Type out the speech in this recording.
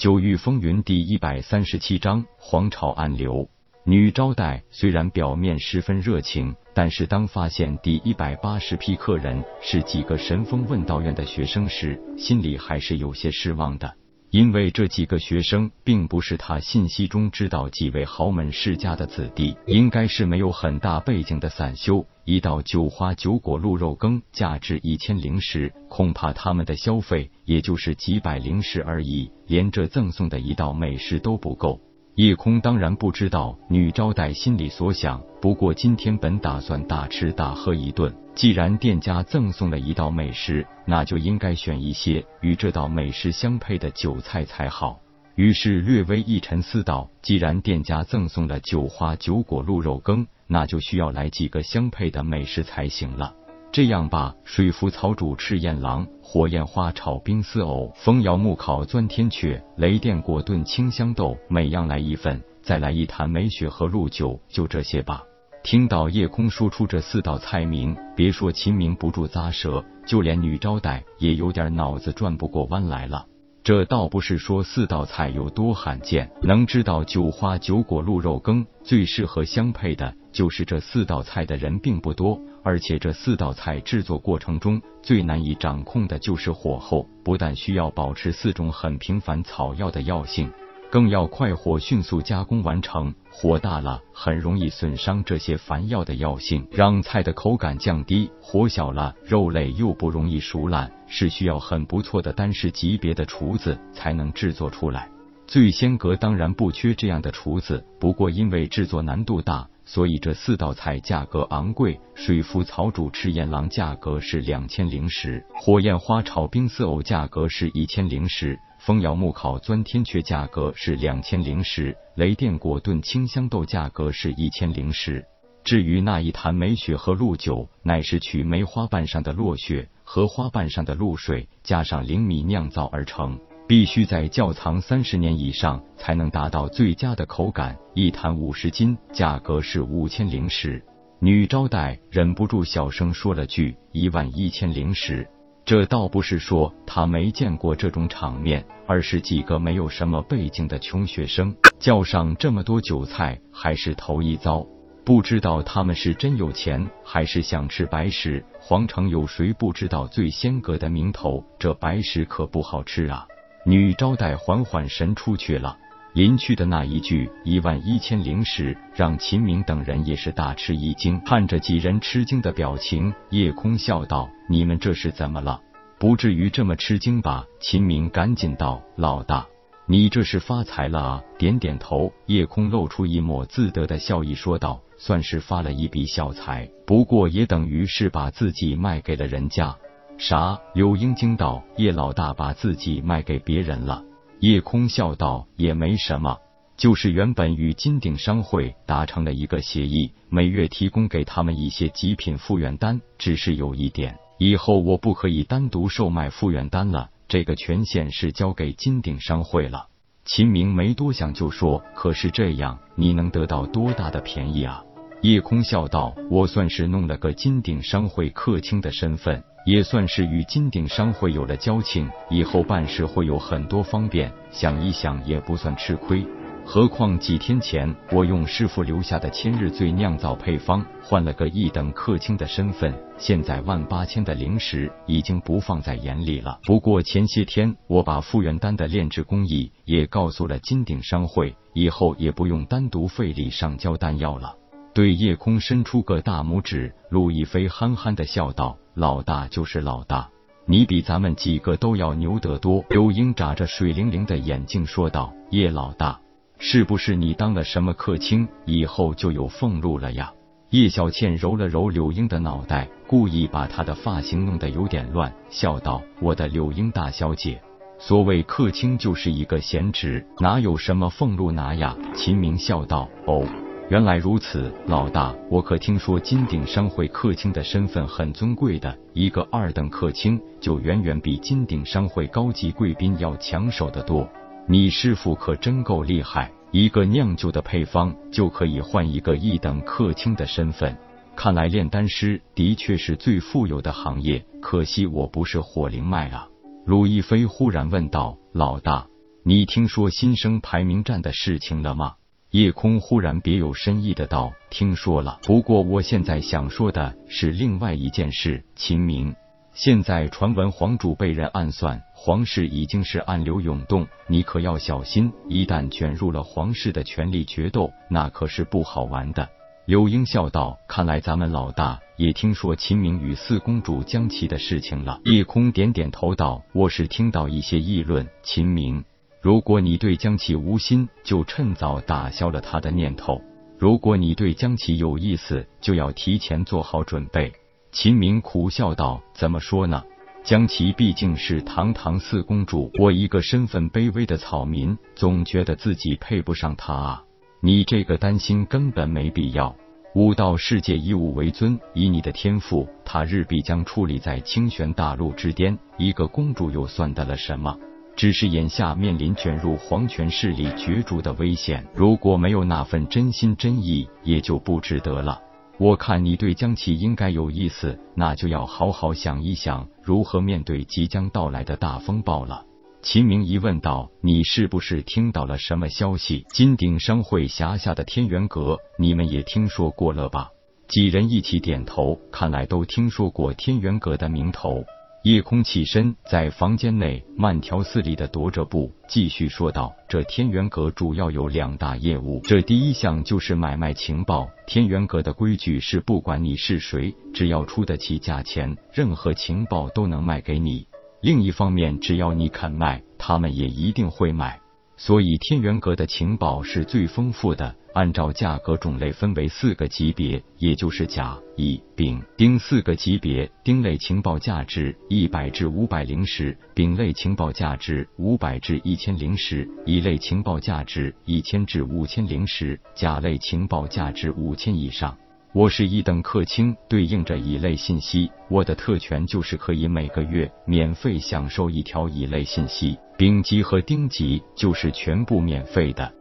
九域风云第一百三十七章皇朝暗流。女招待虽然表面十分热情，但是当发现第一百八十批客人是几个神风问道院的学生时，心里还是有些失望的。因为这几个学生并不是他信息中知道几位豪门世家的子弟，应该是没有很大背景的散修。一道九花九果鹿肉羹价值一千零食，恐怕他们的消费也就是几百零食而已，连这赠送的一道美食都不够。叶空当然不知道女招待心里所想，不过今天本打算大吃大喝一顿，既然店家赠送了一道美食，那就应该选一些与这道美食相配的酒菜才好。于是略微一沉思道：既然店家赠送了酒花酒果鹿肉羹，那就需要来几个相配的美食才行了。这样吧，水浮草煮赤焰狼，火焰花炒冰丝藕，风摇木烤钻天雀，雷电果炖清香豆，每样来一份，再来一坛梅雪和露酒，就这些吧。听到夜空说出这四道菜名，别说秦明不住咂舌，就连女招待也有点脑子转不过弯来了。这倒不是说四道菜有多罕见，能知道九花九果鹿肉羹最适合相配的，就是这四道菜的人并不多。而且这四道菜制作过程中最难以掌控的就是火候，不但需要保持四种很平凡草药的药性，更要快火迅速加工完成。火大了很容易损伤这些凡药的药性，让菜的口感降低；火小了，肉类又不容易熟烂，是需要很不错的丹师级别的厨子才能制作出来。醉仙阁当然不缺这样的厨子，不过因为制作难度大。所以这四道菜价格昂贵，水浮草煮赤焰狼价格是两千零石，火焰花炒冰丝藕价格是一千零石，风摇木烤钻天雀价格是两千灵石，雷电果炖清香豆价格是一千灵石。至于那一坛梅雪和鹿酒，乃是取梅花瓣上的落雪和花瓣上的露水，加上灵米酿造而成。必须在窖藏三十年以上，才能达到最佳的口感。一坛五十斤，价格是五千灵石。女招待忍不住小声说了句：“一万一千灵石。”这倒不是说他没见过这种场面，而是几个没有什么背景的穷学生叫上这么多酒菜，还是头一遭。不知道他们是真有钱，还是想吃白食。皇城有谁不知道醉仙阁的名头？这白食可不好吃啊！女招待缓缓神出去了，临去的那一句一万一千灵石，让秦明等人也是大吃一惊。看着几人吃惊的表情，叶空笑道：“你们这是怎么了？不至于这么吃惊吧？”秦明赶紧道：“老大，你这是发财了啊！”点点头，夜空露出一抹自得的笑意，说道：“算是发了一笔小财，不过也等于是把自己卖给了人家。”啥？柳英惊道：“叶老大把自己卖给别人了。”叶空笑道：“也没什么，就是原本与金鼎商会达成了一个协议，每月提供给他们一些极品复原丹。只是有一点，以后我不可以单独售卖复原丹了，这个权限是交给金鼎商会了。”秦明没多想就说：“可是这样，你能得到多大的便宜啊？”叶空笑道：“我算是弄了个金鼎商会客卿的身份。”也算是与金鼎商会有了交情，以后办事会有很多方便。想一想也不算吃亏。何况几天前我用师傅留下的千日醉酿造配方换了个一等客卿的身份，现在万八千的灵石已经不放在眼里了。不过前些天我把复原丹的炼制工艺也告诉了金鼎商会，以后也不用单独费力上交丹药了。对夜空伸出个大拇指，陆亦飞憨憨的笑道。老大就是老大，你比咱们几个都要牛得多。柳英眨着水灵灵的眼睛说道：“叶老大，是不是你当了什么客卿，以后就有俸禄了呀？”叶小倩揉了揉柳英的脑袋，故意把她的发型弄得有点乱，笑道：“我的柳英大小姐，所谓客卿就是一个闲职，哪有什么俸禄拿呀？”秦明笑道：“哦。”原来如此，老大，我可听说金鼎商会客卿的身份很尊贵的，一个二等客卿就远远比金鼎商会高级贵宾要抢手的多。你师傅可真够厉害，一个酿酒的配方就可以换一个一等客卿的身份。看来炼丹师的确是最富有的行业，可惜我不是火灵脉啊。鲁亦飞忽然问道：“老大。”你听说新生排名战的事情了吗？夜空忽然别有深意的道：“听说了，不过我现在想说的是另外一件事。秦明，现在传闻皇主被人暗算，皇室已经是暗流涌动，你可要小心，一旦卷入了皇室的权力决斗，那可是不好玩的。”柳英笑道：“看来咱们老大也听说秦明与四公主将其的事情了。”夜空点点头道：“我是听到一些议论，秦明。”如果你对江启无心，就趁早打消了他的念头；如果你对江启有意思，就要提前做好准备。秦明苦笑道：“怎么说呢？江琪毕竟是堂堂四公主，我一个身份卑微的草民，总觉得自己配不上她啊！你这个担心根本没必要。武道世界以武为尊，以你的天赋，他日必将矗立在清玄大陆之巅。一个公主又算得了什么？”只是眼下面临卷入皇权势力角逐的危险，如果没有那份真心真意，也就不值得了。我看你对江启应该有意思，那就要好好想一想如何面对即将到来的大风暴了。秦明一问道：“你是不是听到了什么消息？金鼎商会辖下的天元阁，你们也听说过了吧？”几人一起点头，看来都听说过天元阁的名头。夜空起身，在房间内慢条斯理的踱着步，继续说道：“这天元阁主要有两大业务，这第一项就是买卖情报。天元阁的规矩是，不管你是谁，只要出得起价钱，任何情报都能卖给你。另一方面，只要你肯卖，他们也一定会买。所以，天元阁的情报是最丰富的。”按照价格种类分为四个级别，也就是甲、乙、丙、丁四个级别。丁类情报价值一百至五百零十，丙类情报价值五百至一千零十，乙类情报价值一千至五千零十，甲类情报价值五千以上。我是一等客卿，对应着乙类信息，我的特权就是可以每个月免费享受一条乙类信息。丙级和丁级就是全部免费的。